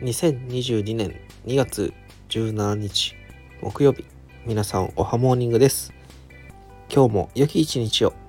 2022年2月17日木曜日。皆さんおはモーニングです。今日も良き一日を。